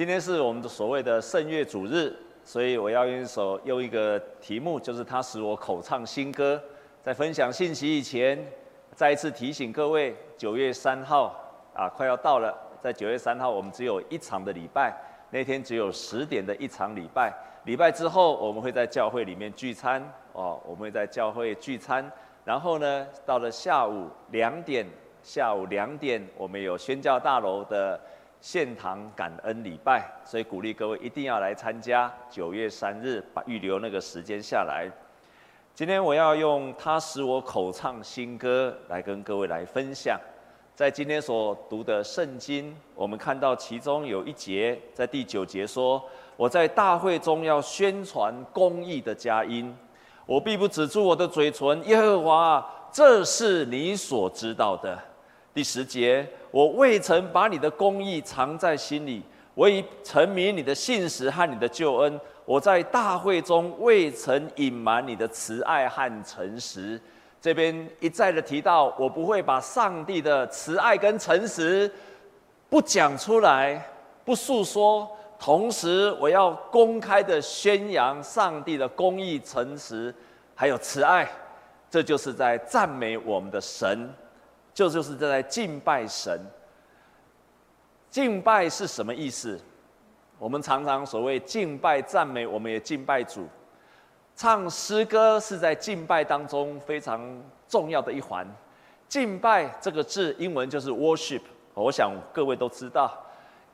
今天是我们的所谓的圣乐主日，所以我要用一首用一个题目，就是他使我口唱新歌。在分享信息以前，再一次提醒各位，九月三号啊，快要到了。在九月三号，我们只有一场的礼拜，那天只有十点的一场礼拜。礼拜之后，我们会在教会里面聚餐哦，我们会在教会聚餐。然后呢，到了下午两点，下午两点，我们有宣教大楼的。献堂感恩礼拜，所以鼓励各位一定要来参加。九月三日，把预留那个时间下来。今天我要用他使我口唱新歌来跟各位来分享。在今天所读的圣经，我们看到其中有一节，在第九节说：“我在大会中要宣传公义的佳音，我必不止住我的嘴唇。耶和华，这是你所知道的。”第十节。我未曾把你的公义藏在心里，我已沉迷你的信实和你的救恩。我在大会中未曾隐瞒你的慈爱和诚实。这边一再的提到，我不会把上帝的慈爱跟诚实不讲出来，不诉说。同时，我要公开的宣扬上帝的公义、诚实，还有慈爱。这就是在赞美我们的神。就就是在敬拜神。敬拜是什么意思？我们常常所谓敬拜赞美，我们也敬拜主。唱诗歌是在敬拜当中非常重要的一环。敬拜这个字，英文就是 worship，我想各位都知道。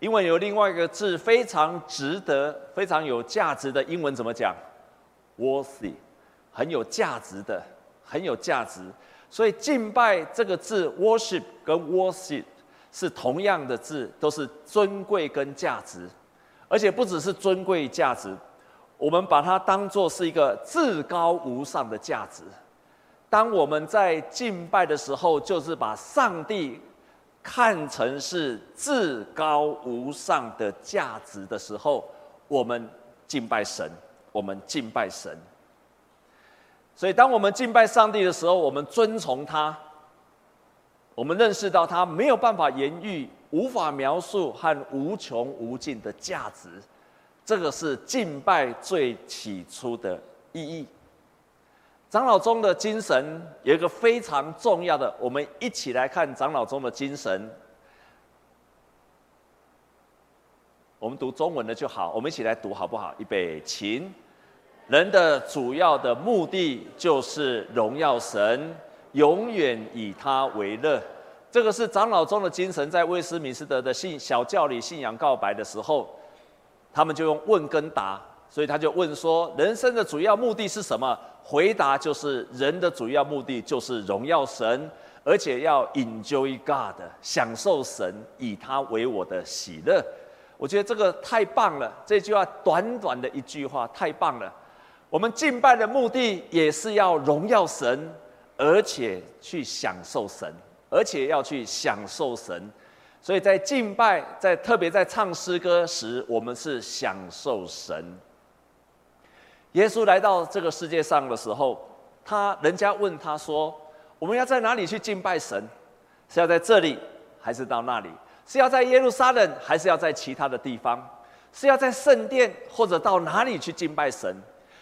英文有另外一个字非常值得、非常有价值的，英文怎么讲？worthy，很有价值的，很有价值。所以敬拜这个字，worship 跟 worship 是同样的字，都是尊贵跟价值，而且不只是尊贵价值，我们把它当作是一个至高无上的价值。当我们在敬拜的时候，就是把上帝看成是至高无上的价值的时候，我们敬拜神，我们敬拜神。所以，当我们敬拜上帝的时候，我们遵从他，我们认识到他没有办法言喻、无法描述和无穷无尽的价值，这个是敬拜最起初的意义。长老中的精神有一个非常重要的，我们一起来看长老中的精神。我们读中文的就好，我们一起来读好不好？预备，请。人的主要的目的就是荣耀神，永远以他为乐。这个是长老宗的精神，在威斯敏斯特的信小教理信仰告白的时候，他们就用问跟答，所以他就问说：人生的主要目的是什么？回答就是人的主要目的就是荣耀神，而且要 enjoy God，享受神，以他为我的喜乐。我觉得这个太棒了，这句话短短的一句话太棒了。我们敬拜的目的也是要荣耀神，而且去享受神，而且要去享受神。所以在敬拜，在特别在唱诗歌时，我们是享受神。耶稣来到这个世界上的时候，他人家问他说：“我们要在哪里去敬拜神？是要在这里，还是到那里？是要在耶路撒冷，还是要在其他的地方？是要在圣殿，或者到哪里去敬拜神？”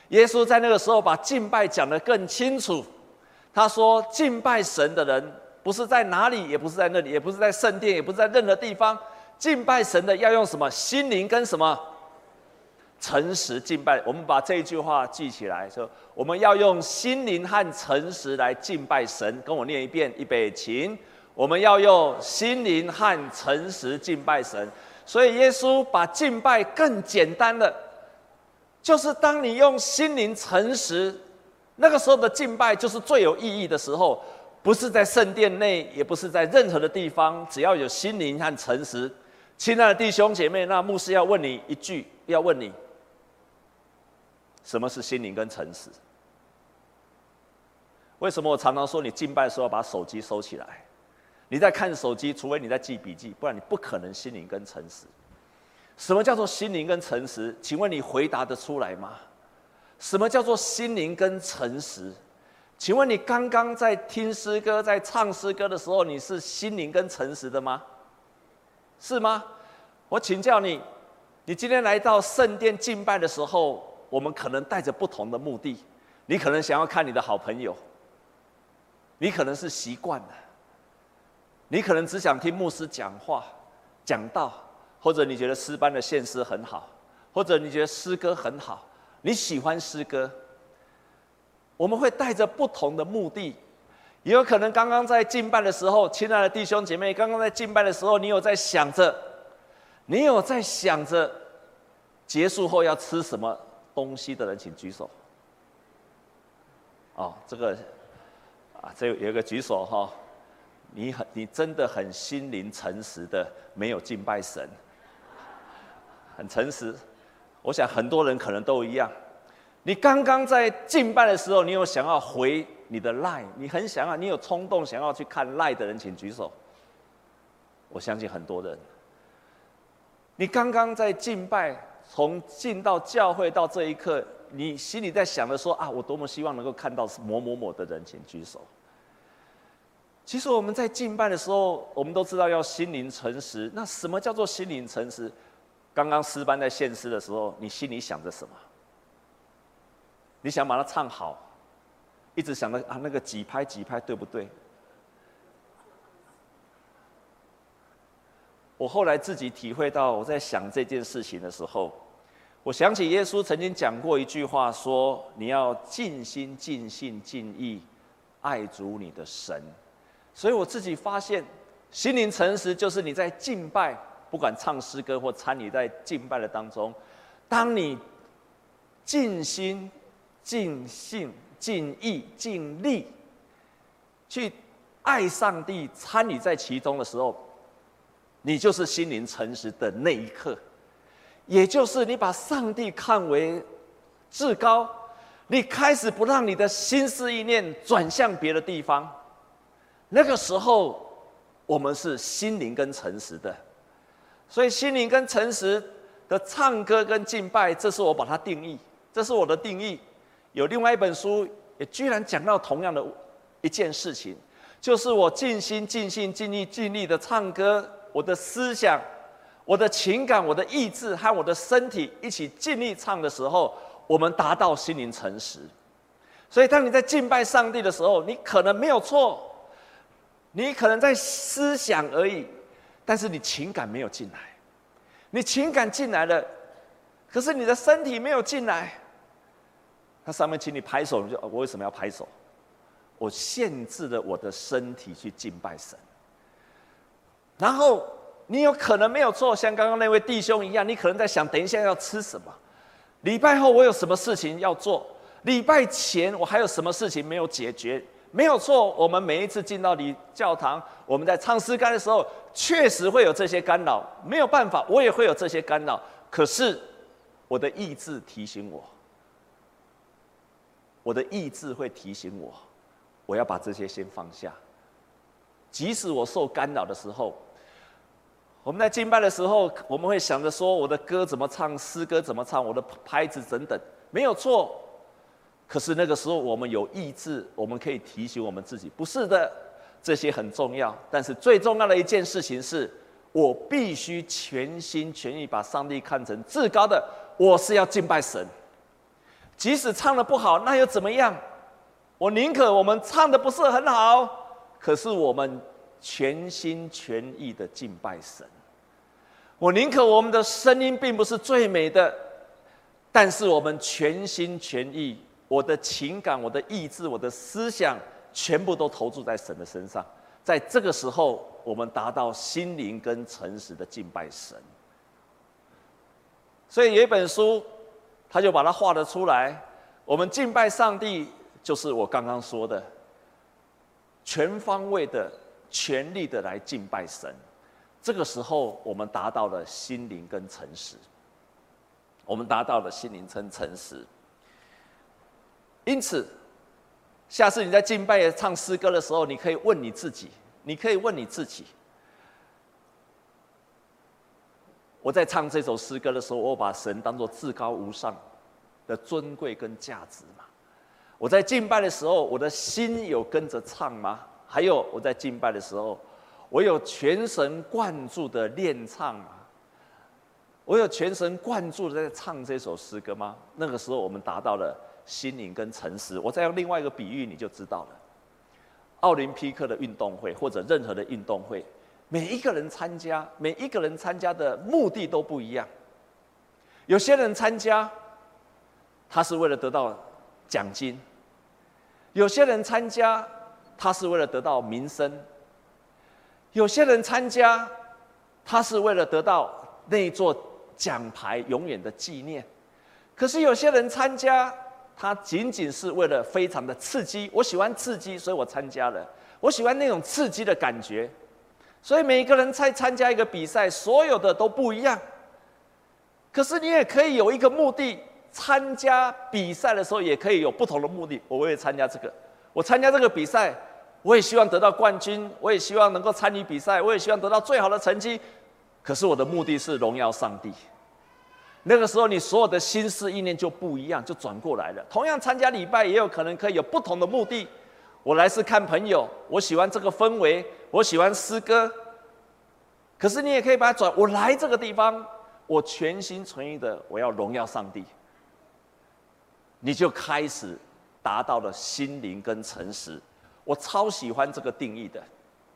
耶稣在那个时候把敬拜讲得更清楚。他说：“敬拜神的人，不是在哪里，也不是在那里，也不是在圣殿，也不是在任何地方。敬拜神的要用什么？心灵跟什么？诚实敬拜。我们把这一句话记起来，说我们要用心灵和诚实来敬拜神。跟我念一遍，预备，请。我们要用心灵和诚实敬拜神。所以耶稣把敬拜更简单了。”就是当你用心灵诚实，那个时候的敬拜就是最有意义的时候，不是在圣殿内，也不是在任何的地方，只要有心灵和诚实。亲爱的弟兄姐妹，那牧师要问你一句，要问你，什么是心灵跟诚实？为什么我常常说你敬拜的时候要把手机收起来？你在看手机，除非你在记笔记，不然你不可能心灵跟诚实。什么叫做心灵跟诚实？请问你回答得出来吗？什么叫做心灵跟诚实？请问你刚刚在听诗歌、在唱诗歌的时候，你是心灵跟诚实的吗？是吗？我请教你，你今天来到圣殿敬拜的时候，我们可能带着不同的目的。你可能想要看你的好朋友，你可能是习惯了，你可能只想听牧师讲话、讲道，或者你觉得诗班的献诗很好，或者你觉得诗歌很好，你喜欢诗歌。我们会带着不同的目的，也有可能刚刚在敬拜的时候，亲爱的弟兄姐妹，刚刚在敬拜的时候，你有在想着，你有在想着，结束后要吃什么东西的人，请举手。哦，这个啊，这有一个举手哈，你很，你真的很心灵诚实的，没有敬拜神，很诚实。我想很多人可能都一样。你刚刚在敬拜的时候，你有想要回你的赖你很想要，你有冲动想要去看赖的人，请举手。我相信很多人。你刚刚在敬拜，从进到教会到这一刻。你心里在想的说啊，我多么希望能够看到某某某的人，请举手。其实我们在敬拜的时候，我们都知道要心灵诚实。那什么叫做心灵诚实？刚刚诗班在献诗的时候，你心里想着什么？你想把它唱好，一直想着啊，那个几拍几拍对不对？我后来自己体会到，我在想这件事情的时候。我想起耶稣曾经讲过一句话，说：“你要尽心、尽性、尽意爱主你的神。”所以我自己发现，心灵诚实就是你在敬拜，不管唱诗歌或参与在敬拜的当中，当你尽心、尽性、尽意、尽力去爱上帝，参与在其中的时候，你就是心灵诚实的那一刻。也就是你把上帝看为至高，你开始不让你的心思意念转向别的地方，那个时候我们是心灵跟诚实的，所以心灵跟诚实的唱歌跟敬拜，这是我把它定义，这是我的定义。有另外一本书也居然讲到同样的一件事情，就是我尽心尽心尽力尽力的唱歌，我的思想。我的情感、我的意志和我的身体一起尽力唱的时候，我们达到心灵诚实。所以，当你在敬拜上帝的时候，你可能没有错，你可能在思想而已，但是你情感没有进来，你情感进来了，可是你的身体没有进来。他上面请你拍手，你就我为什么要拍手？我限制了我的身体去敬拜神，然后。你有可能没有做，像刚刚那位弟兄一样，你可能在想，等一下要吃什么？礼拜后我有什么事情要做？礼拜前我还有什么事情没有解决？没有错，我们每一次进到你教堂，我们在唱诗歌的时候，确实会有这些干扰。没有办法，我也会有这些干扰。可是我的意志提醒我，我的意志会提醒我，我要把这些先放下。即使我受干扰的时候。我们在敬拜的时候，我们会想着说：“我的歌怎么唱，诗歌怎么唱，我的拍子等等，没有错。”可是那个时候，我们有意志，我们可以提醒我们自己：“不是的，这些很重要。但是最重要的一件事情是，我必须全心全意把上帝看成至高的。我是要敬拜神，即使唱得不好，那又怎么样？我宁可我们唱得不是很好，可是我们。”全心全意的敬拜神，我宁可我们的声音并不是最美的，但是我们全心全意，我的情感、我的意志、我的思想，全部都投注在神的身上。在这个时候，我们达到心灵跟诚实的敬拜神。所以有一本书，他就把它画了出来。我们敬拜上帝，就是我刚刚说的，全方位的。全力的来敬拜神，这个时候我们达到了心灵跟诚实，我们达到了心灵跟诚实。因此，下次你在敬拜唱诗歌的时候，你可以问你自己，你可以问你自己：我在唱这首诗歌的时候，我把神当作至高无上的尊贵跟价值吗？我在敬拜的时候，我的心有跟着唱吗？还有我在敬拜的时候，我有全神贯注的练唱啊，我有全神贯注的在唱这首诗歌吗？那个时候我们达到了心灵跟诚实。我再用另外一个比喻，你就知道了。奥林匹克的运动会或者任何的运动会，每一个人参加，每一个人参加的目的都不一样。有些人参加，他是为了得到奖金；有些人参加，他是为了得到名声；有些人参加，他是为了得到那一座奖牌，永远的纪念。可是有些人参加，他仅仅是为了非常的刺激。我喜欢刺激，所以我参加了。我喜欢那种刺激的感觉。所以每一个人在参加一个比赛，所有的都不一样。可是你也可以有一个目的，参加比赛的时候也可以有不同的目的。我为了参加这个，我参加这个比赛，我也希望得到冠军，我也希望能够参与比赛，我也希望得到最好的成绩。可是我的目的是荣耀上帝。那个时候，你所有的心思意念就不一样，就转过来了。同样参加礼拜，也有可能可以有不同的目的。我来是看朋友，我喜欢这个氛围，我喜欢诗歌。可是你也可以把它转，我来这个地方，我全心全意的我要荣耀上帝。你就开始达到了心灵跟诚实。我超喜欢这个定义的，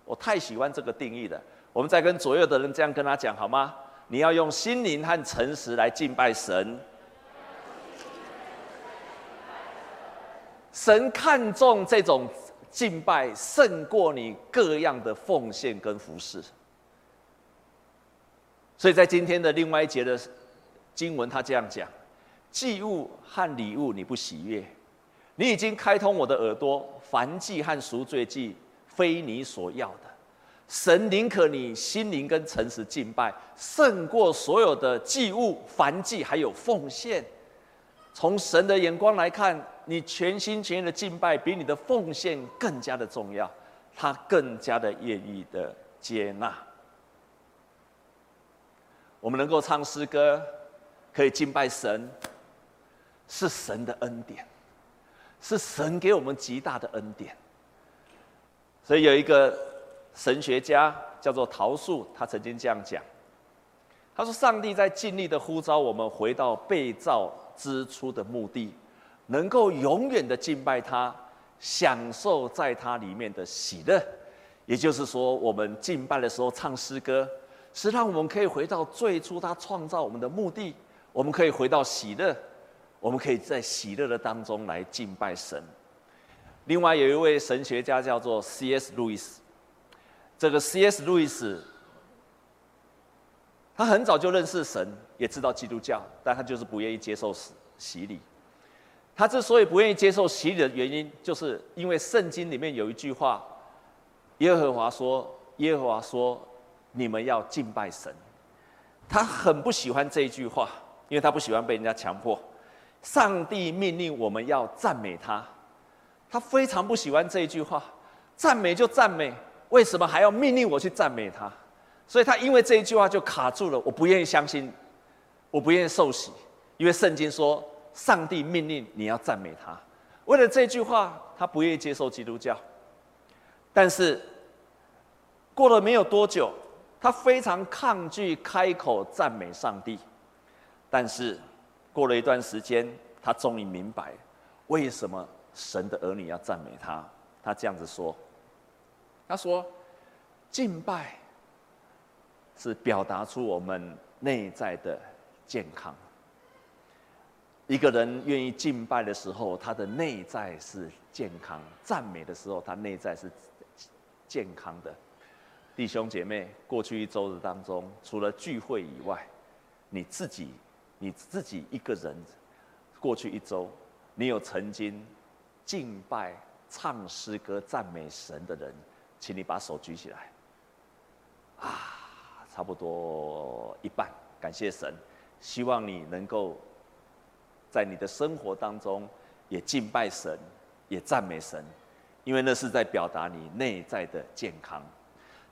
我太喜欢这个定义的。我们再跟左右的人这样跟他讲好吗？你要用心灵和诚实来敬拜神。神看重这种敬拜，胜过你各样的奉献跟服侍。所以在今天的另外一节的经文，他这样讲：祭物和礼物你不喜悦，你已经开通我的耳朵，凡祭和赎罪祭非你所要的。神宁可你心灵跟诚实敬拜，胜过所有的祭物、燔祭，还有奉献。从神的眼光来看，你全心全意的敬拜，比你的奉献更加的重要，他更加的愿意的接纳。我们能够唱诗歌，可以敬拜神，是神的恩典，是神给我们极大的恩典。所以有一个。神学家叫做陶素，他曾经这样讲：“他说，上帝在尽力的呼召我们回到被造之初的目的，能够永远的敬拜他，享受在他里面的喜乐。也就是说，我们敬拜的时候唱诗歌，是让我们可以回到最初他创造我们的目的，我们可以回到喜乐，我们可以在喜乐的当中来敬拜神。另外有一位神学家叫做 C.S. 路易斯。这个 C.S. 路易斯，他很早就认识神，也知道基督教，但他就是不愿意接受洗洗礼。他之所以不愿意接受洗礼的原因，就是因为圣经里面有一句话：“耶和华说，耶和华说，你们要敬拜神。”他很不喜欢这一句话，因为他不喜欢被人家强迫。上帝命令我们要赞美他，他非常不喜欢这一句话。赞美就赞美。为什么还要命令我去赞美他？所以他因为这一句话就卡住了。我不愿意相信，我不愿意受洗，因为圣经说上帝命令你要赞美他。为了这句话，他不愿意接受基督教。但是过了没有多久，他非常抗拒开口赞美上帝。但是过了一段时间，他终于明白为什么神的儿女要赞美他。他这样子说。他说：“敬拜是表达出我们内在的健康。一个人愿意敬拜的时候，他的内在是健康；赞美的时候，他内在是健康的。弟兄姐妹，过去一周的当中，除了聚会以外，你自己，你自己一个人，过去一周，你有曾经敬拜、唱诗歌、赞美神的人？”请你把手举起来，啊，差不多一半，感谢神。希望你能够在你的生活当中也敬拜神，也赞美神，因为那是在表达你内在的健康。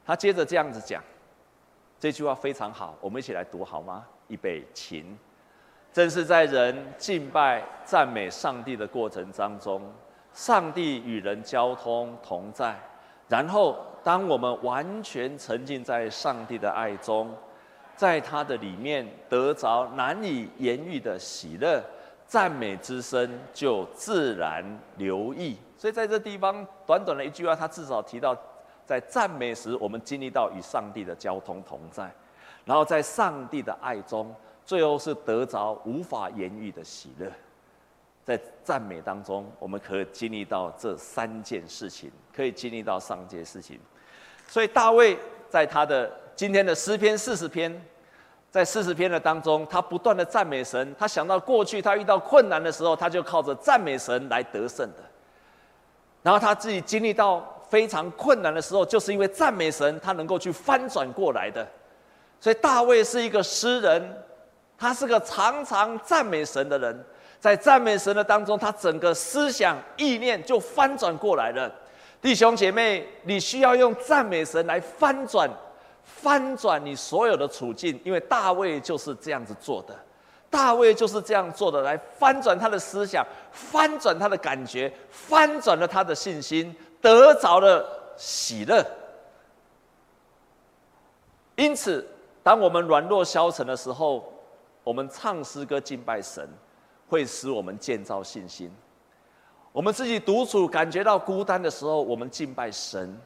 他接着这样子讲，这句话非常好，我们一起来读好吗？预备，请。正是在人敬拜、赞美上帝的过程当中，上帝与人交通同在。然后，当我们完全沉浸在上帝的爱中，在他的里面得着难以言喻的喜乐，赞美之声就自然流溢。所以在这地方，短短的一句话，他至少提到，在赞美时，我们经历到与上帝的交通同在，然后在上帝的爱中，最后是得着无法言喻的喜乐。在赞美当中，我们可以经历到这三件事情，可以经历到上件事情。所以大卫在他的今天的诗篇四十篇，在四十篇的当中，他不断的赞美神。他想到过去他遇到困难的时候，他就靠着赞美神来得胜的。然后他自己经历到非常困难的时候，就是因为赞美神，他能够去翻转过来的。所以大卫是一个诗人，他是个常常赞美神的人。在赞美神的当中，他整个思想意念就翻转过来了。弟兄姐妹，你需要用赞美神来翻转、翻转你所有的处境，因为大卫就是这样子做的。大卫就是这样做的，来翻转他的思想，翻转他的感觉，翻转了他的信心，得着了喜乐。因此，当我们软弱消沉的时候，我们唱诗歌敬拜神，会使我们建造信心。我们自己独处感觉到孤单的时候，我们敬拜神，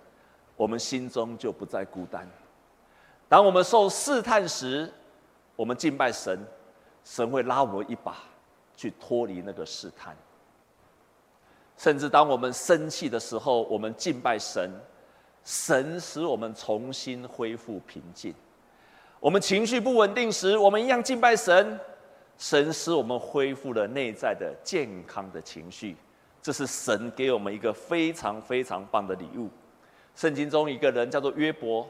我们心中就不再孤单。当我们受试探时，我们敬拜神。神会拉我们一把，去脱离那个试探。甚至当我们生气的时候，我们敬拜神，神使我们重新恢复平静。我们情绪不稳定时，我们一样敬拜神，神使我们恢复了内在的健康的情绪。这是神给我们一个非常非常棒的礼物。圣经中一个人叫做约伯，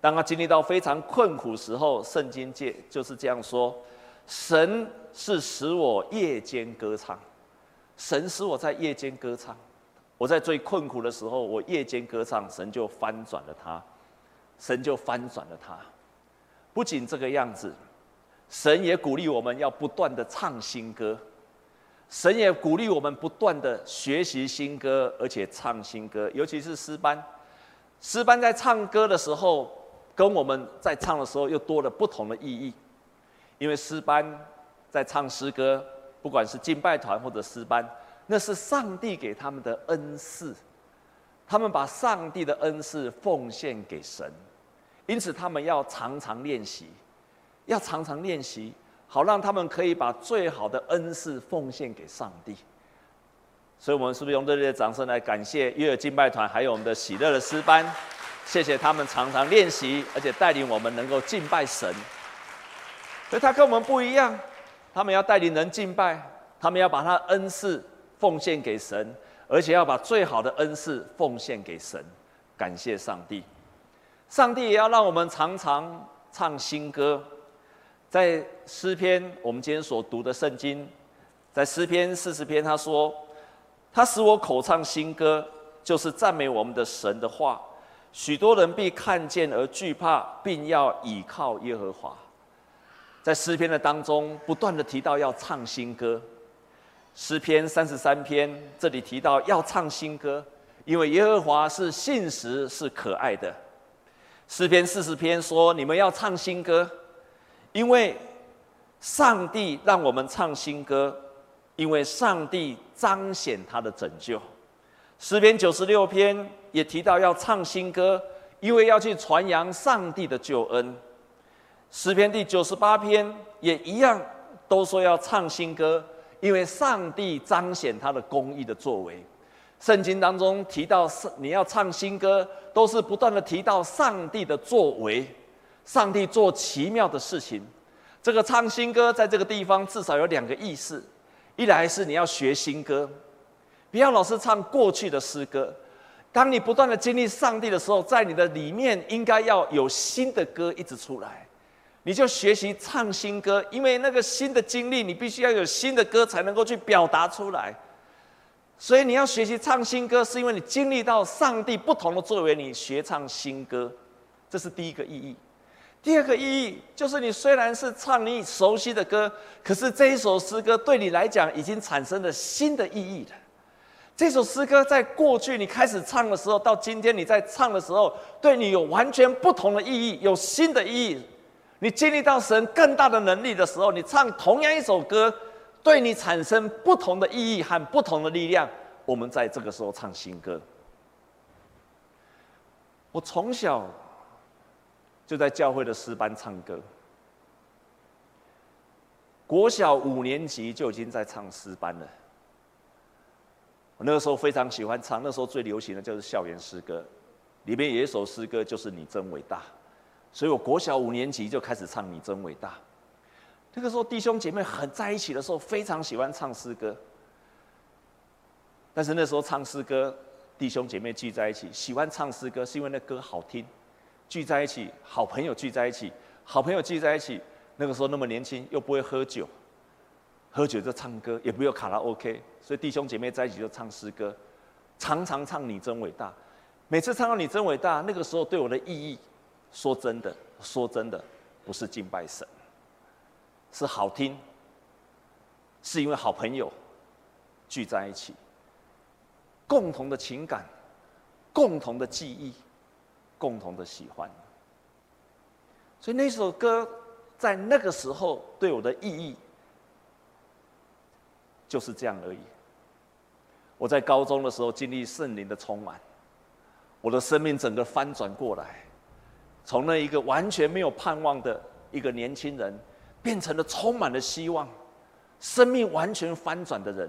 当他经历到非常困苦时候，圣经界就是这样说。神是使我夜间歌唱，神使我在夜间歌唱。我在最困苦的时候，我夜间歌唱，神就翻转了他，神就翻转了他。不仅这个样子，神也鼓励我们要不断的唱新歌，神也鼓励我们不断的学习新歌，而且唱新歌，尤其是诗班。诗班在唱歌的时候，跟我们在唱的时候又多了不同的意义。因为诗班在唱诗歌，不管是敬拜团或者诗班，那是上帝给他们的恩赐，他们把上帝的恩赐奉献给神，因此他们要常常练习，要常常练习，好让他们可以把最好的恩赐奉献给上帝。所以，我们是不是用热烈的掌声来感谢约尔敬拜团，还有我们的喜乐的诗班？谢谢他们常常练习，而且带领我们能够敬拜神。所以他跟我们不一样，他们要带领人敬拜，他们要把他恩赐奉献给神，而且要把最好的恩赐奉献给神，感谢上帝。上帝也要让我们常常唱新歌，在诗篇我们今天所读的圣经，在诗篇四十篇他说，他使我口唱新歌，就是赞美我们的神的话，许多人必看见而惧怕，并要倚靠耶和华。在诗篇的当中，不断的提到要唱新歌。诗篇三十三篇这里提到要唱新歌，因为耶和华是信实是可爱的。诗篇四十篇说你们要唱新歌，因为上帝让我们唱新歌，因为上帝彰显他的拯救。诗篇九十六篇也提到要唱新歌，因为要去传扬上帝的救恩。诗篇第九十八篇也一样，都说要唱新歌，因为上帝彰显他的公义的作为。圣经当中提到你要唱新歌，都是不断的提到上帝的作为，上帝做奇妙的事情。这个唱新歌在这个地方至少有两个意思：一来是你要学新歌，不要老是唱过去的诗歌。当你不断的经历上帝的时候，在你的里面应该要有新的歌一直出来。你就学习唱新歌，因为那个新的经历，你必须要有新的歌才能够去表达出来。所以你要学习唱新歌，是因为你经历到上帝不同的作为，你学唱新歌，这是第一个意义。第二个意义就是，你虽然是唱你熟悉的歌，可是这一首诗歌对你来讲已经产生了新的意义了。这首诗歌在过去你开始唱的时候，到今天你在唱的时候，对你有完全不同的意义，有新的意义。你经历到神更大的能力的时候，你唱同样一首歌，对你产生不同的意义和不同的力量。我们在这个时候唱新歌。我从小就在教会的诗班唱歌，国小五年级就已经在唱诗班了。我那个时候非常喜欢唱，那时候最流行的就是校园诗歌，里面有一首诗歌就是“你真伟大”，所以我国小五年级就开始唱“你真伟大”。那个时候弟兄姐妹很在一起的时候，非常喜欢唱诗歌。但是那时候唱诗歌，弟兄姐妹聚在一起，喜欢唱诗歌是因为那歌好听，聚在一起，好朋友聚在一起，好朋友聚在一起。那个时候那么年轻，又不会喝酒。喝酒就唱歌，也不用卡拉 OK，所以弟兄姐妹在一起就唱诗歌，常常唱你真伟大。每次唱到你真伟大，那个时候对我的意义，说真的，说真的，不是敬拜神，是好听，是因为好朋友聚在一起，共同的情感，共同的记忆，共同的喜欢。所以那首歌在那个时候对我的意义。就是这样而已。我在高中的时候经历圣灵的充满，我的生命整个翻转过来，从那一个完全没有盼望的一个年轻人，变成了充满了希望、生命完全翻转的人。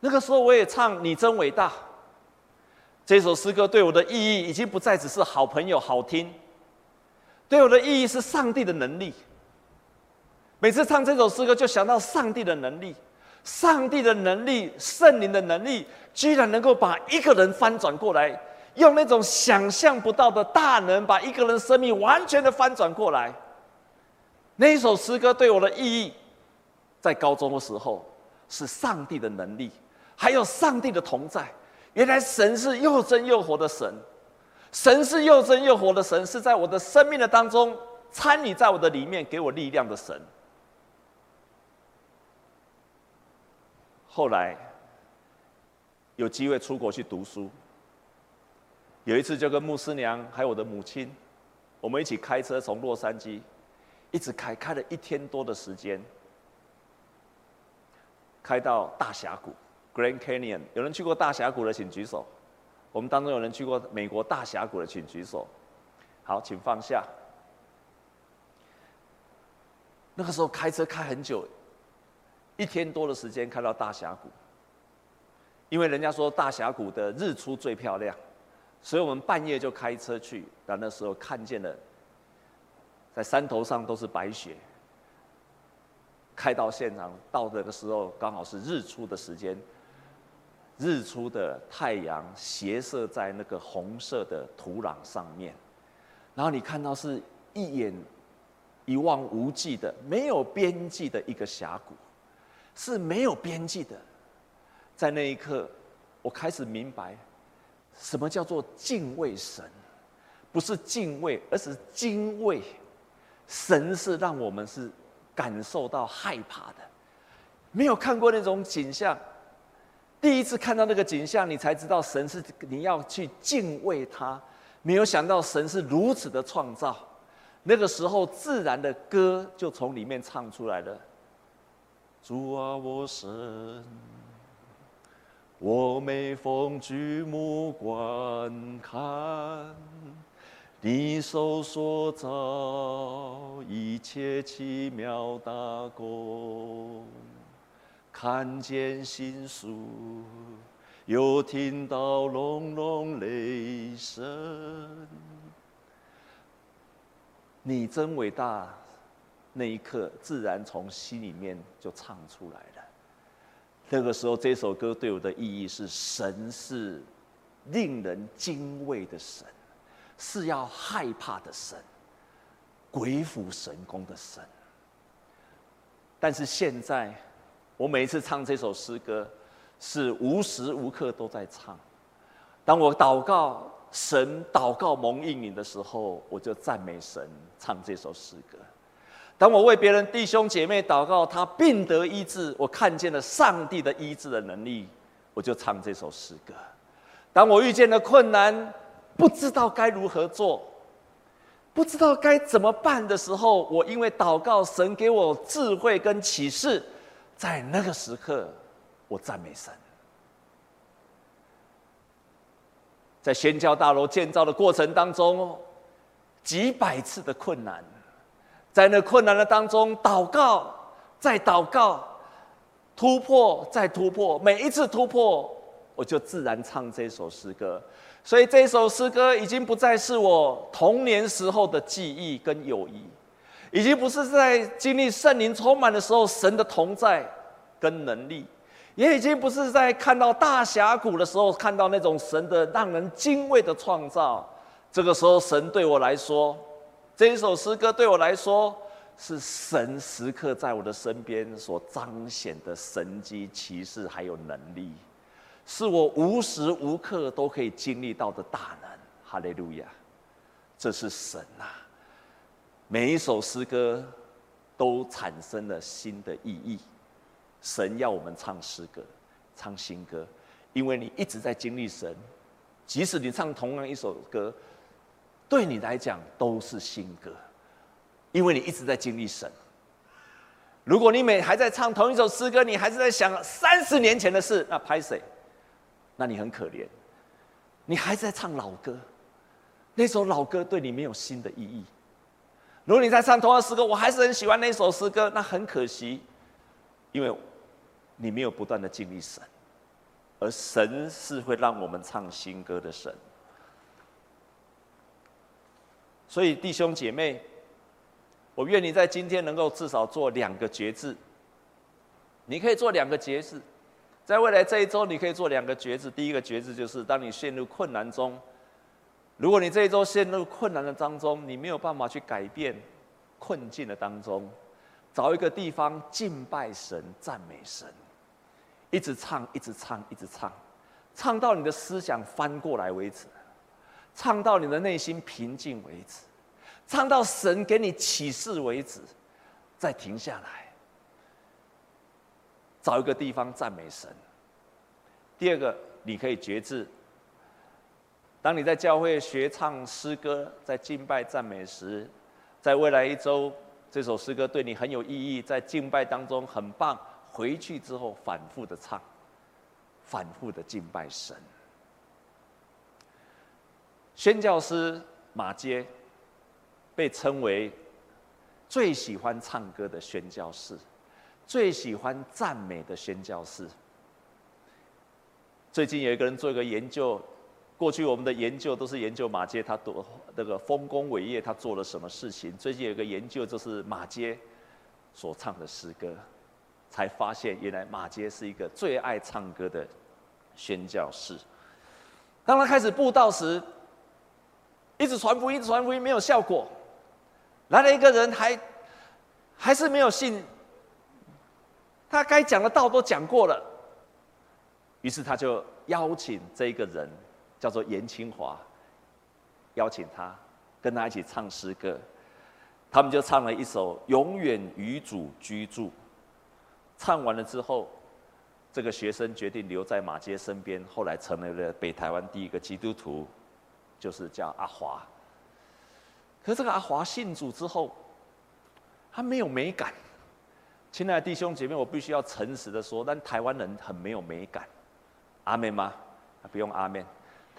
那个时候我也唱《你真伟大》这首诗歌，对我的意义已经不再只是好朋友好听，对我的意义是上帝的能力。每次唱这首诗歌，就想到上帝的能力。上帝的能力，圣灵的能力，居然能够把一个人翻转过来，用那种想象不到的大能，把一个人生命完全的翻转过来。那一首诗歌对我的意义，在高中的时候，是上帝的能力，还有上帝的同在。原来神是又真又活的神，神是又真又活的神，是在我的生命的当中参与在我的里面，给我力量的神。后来有机会出国去读书，有一次就跟牧师娘还有我的母亲，我们一起开车从洛杉矶一直开，开了一天多的时间，开到大峡谷。（Grand Canyon）。有人去过大峡谷的，请举手。我们当中有人去过美国大峡谷的，请举手。好，请放下。那个时候开车开很久。一天多的时间开到大峡谷，因为人家说大峡谷的日出最漂亮，所以我们半夜就开车去。然后那时候看见了，在山头上都是白雪。开到现场到那个时候刚好是日出的时间，日出的太阳斜射在那个红色的土壤上面，然后你看到是一眼一望无际的、没有边际的一个峡谷。是没有边际的，在那一刻，我开始明白，什么叫做敬畏神，不是敬畏，而是敬畏。神是让我们是感受到害怕的，没有看过那种景象，第一次看到那个景象，你才知道神是你要去敬畏他。没有想到神是如此的创造，那个时候自然的歌就从里面唱出来了。主啊，我神，我每逢举目观看，你手所造一切奇妙大工，看见星宿，又听到隆隆雷声，你真伟大。那一刻，自然从心里面就唱出来了。那个时候，这首歌对我的意义是：神是令人敬畏的神，是要害怕的神，鬼斧神工的神。但是现在，我每一次唱这首诗歌，是无时无刻都在唱。当我祷告神、祷告蒙应允的时候，我就赞美神，唱这首诗歌。当我为别人弟兄姐妹祷告，他病得医治，我看见了上帝的医治的能力，我就唱这首诗歌。当我遇见了困难，不知道该如何做，不知道该怎么办的时候，我因为祷告，神给我智慧跟启示，在那个时刻，我赞美神。在宣教大楼建造的过程当中，几百次的困难，在那困难的当中，祷告，再祷告，突破，再突破，每一次突破，我就自然唱这首诗歌。所以这首诗歌已经不再是我童年时候的记忆跟友谊，已经不是在经历圣灵充满的时候神的同在跟能力，也已经不是在看到大峡谷的时候看到那种神的让人敬畏的创造。这个时候，神对我来说，这一首诗歌对我来说是神时刻在我的身边所彰显的神迹奇事还有能力。是我无时无刻都可以经历到的大能，哈利路亚！这是神呐、啊。每一首诗歌都产生了新的意义。神要我们唱诗歌，唱新歌，因为你一直在经历神。即使你唱同样一首歌，对你来讲都是新歌，因为你一直在经历神。如果你每还在唱同一首诗歌，你还是在想三十年前的事，那拍谁？那你很可怜，你还在唱老歌，那首老歌对你没有新的意义。如果你在唱同样诗歌，我还是很喜欢那首诗歌，那很可惜，因为你没有不断的经历神，而神是会让我们唱新歌的神。所以弟兄姐妹，我愿你在今天能够至少做两个决志，你可以做两个决志。在未来这一周，你可以做两个决志。第一个决志就是，当你陷入困难中，如果你这一周陷入困难的当中，你没有办法去改变困境的当中，找一个地方敬拜神、赞美神，一直唱，一直唱，一直唱，唱到你的思想翻过来为止，唱到你的内心平静为止，唱到神给你启示为止，再停下来。找一个地方赞美神。第二个，你可以决志。当你在教会学唱诗歌，在敬拜赞美时，在未来一周，这首诗歌对你很有意义，在敬拜当中很棒。回去之后反复的唱，反复的敬拜神。宣教师马偕被称为最喜欢唱歌的宣教士。最喜欢赞美的宣教士。最近有一个人做一个研究，过去我们的研究都是研究马街他多那个丰功伟业，他做了什么事情。最近有一个研究，就是马街所唱的诗歌，才发现原来马街是一个最爱唱歌的宣教士。当他开始布道时，一直传福音，一直传福音没有效果，来了一个人还还是没有信。他该讲的道都讲过了，于是他就邀请这个人，叫做严清华，邀请他跟他一起唱诗歌，他们就唱了一首《永远与主居住》。唱完了之后，这个学生决定留在马街身边，后来成为了北台湾第一个基督徒，就是叫阿华。可是这个阿华信主之后，他没有美感。亲爱的弟兄姐妹，我必须要诚实的说，但台湾人很没有美感，阿妹吗？不用阿妹。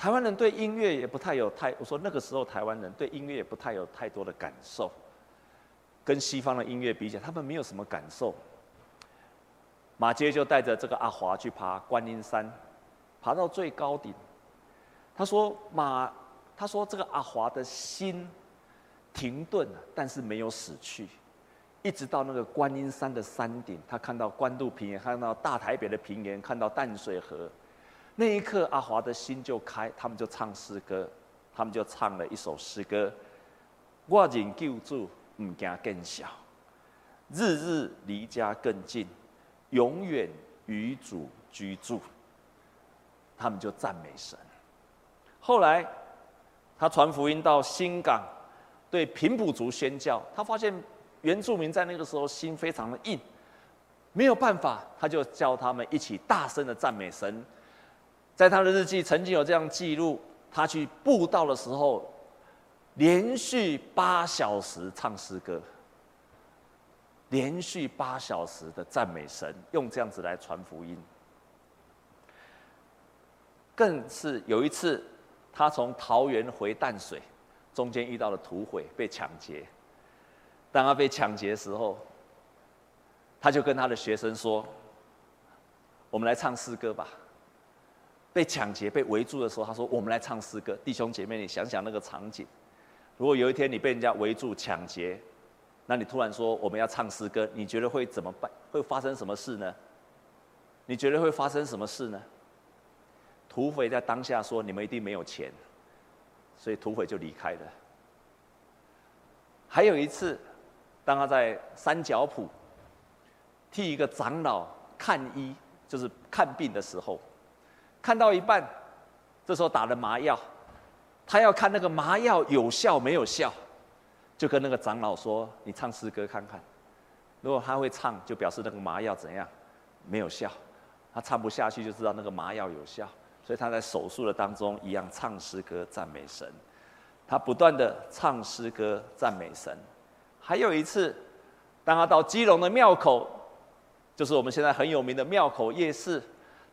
台湾人对音乐也不太有太，我说那个时候台湾人对音乐也不太有太多的感受，跟西方的音乐比起来，他们没有什么感受。马偕就带着这个阿华去爬观音山，爬到最高顶，他说马，他说这个阿华的心停顿了，但是没有死去。一直到那个观音山的山顶，他看到关渡平原，看到大台北的平原，看到淡水河，那一刻阿华的心就开，他们就唱诗歌，他们就唱了一首诗歌：我认救主，唔惊更小，日日离家更近，永远与主居住。他们就赞美神。后来他传福音到新港，对平埔族宣教，他发现。原住民在那个时候心非常的硬，没有办法，他就叫他们一起大声的赞美神。在他的日记曾经有这样记录：他去布道的时候，连续八小时唱诗歌，连续八小时的赞美神，用这样子来传福音。更是有一次，他从桃园回淡水，中间遇到了土匪，被抢劫。当他被抢劫的时候，他就跟他的学生说：“我们来唱诗歌吧。”被抢劫、被围住的时候，他说：“我们来唱诗歌。”弟兄姐妹，你想想那个场景。如果有一天你被人家围住抢劫，那你突然说我们要唱诗歌，你觉得会怎么办？会发生什么事呢？你觉得会发生什么事呢？土匪在当下说：“你们一定没有钱。”所以土匪就离开了。还有一次，当他在三角埔替一个长老看医，就是看病的时候。看到一半，这时候打了麻药，他要看那个麻药有效没有效，就跟那个长老说：“你唱诗歌看看，如果他会唱，就表示那个麻药怎样，没有效；他唱不下去，就知道那个麻药有效。所以他在手术的当中一样唱诗歌赞美神，他不断的唱诗歌赞美神。还有一次，当他到基隆的庙口，就是我们现在很有名的庙口夜市。”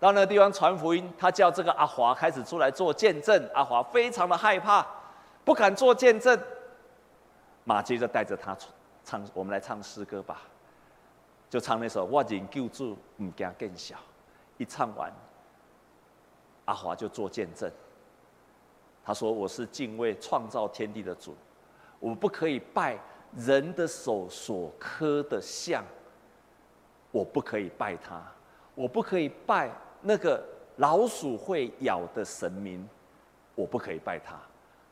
到那个地方传福音，他叫这个阿华开始出来做见证。阿华非常的害怕，不敢做见证。马接着带着他唱，我们来唱诗歌吧，就唱那首《我仍旧主不惊更小》。一唱完，阿华就做见证。他说：“我是敬畏创造天地的主，我不可以拜人的手所刻的像，我不可以拜他，我不可以拜。”那个老鼠会咬的神明，我不可以拜他。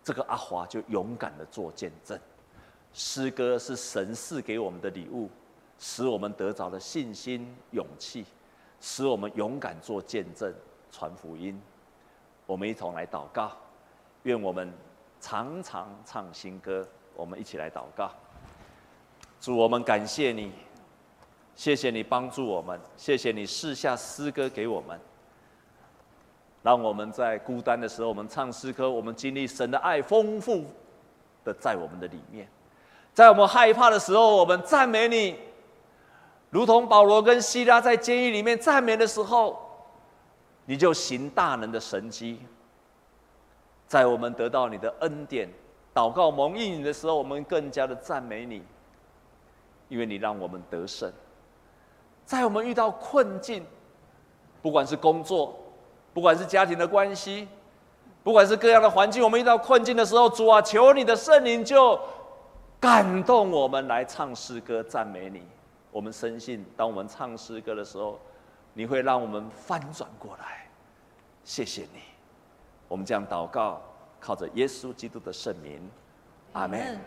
这个阿华就勇敢的做见证。诗歌是神赐给我们的礼物，使我们得着了信心、勇气，使我们勇敢做见证、传福音。我们一同来祷告，愿我们常常唱新歌。我们一起来祷告。主，我们感谢你。谢谢你帮助我们，谢谢你赐下诗歌给我们，让我们在孤单的时候，我们唱诗歌，我们经历神的爱丰富的在我们的里面，在我们害怕的时候，我们赞美你，如同保罗跟希拉在监狱里面赞美的时候，你就行大能的神迹，在我们得到你的恩典、祷告蒙应允的时候，我们更加的赞美你，因为你让我们得胜。在我们遇到困境，不管是工作，不管是家庭的关系，不管是各样的环境，我们遇到困境的时候，主啊，求你的圣灵就感动我们来唱诗歌赞美你。我们深信，当我们唱诗歌的时候，你会让我们翻转过来。谢谢你，我们这样祷告，靠着耶稣基督的圣名，阿门。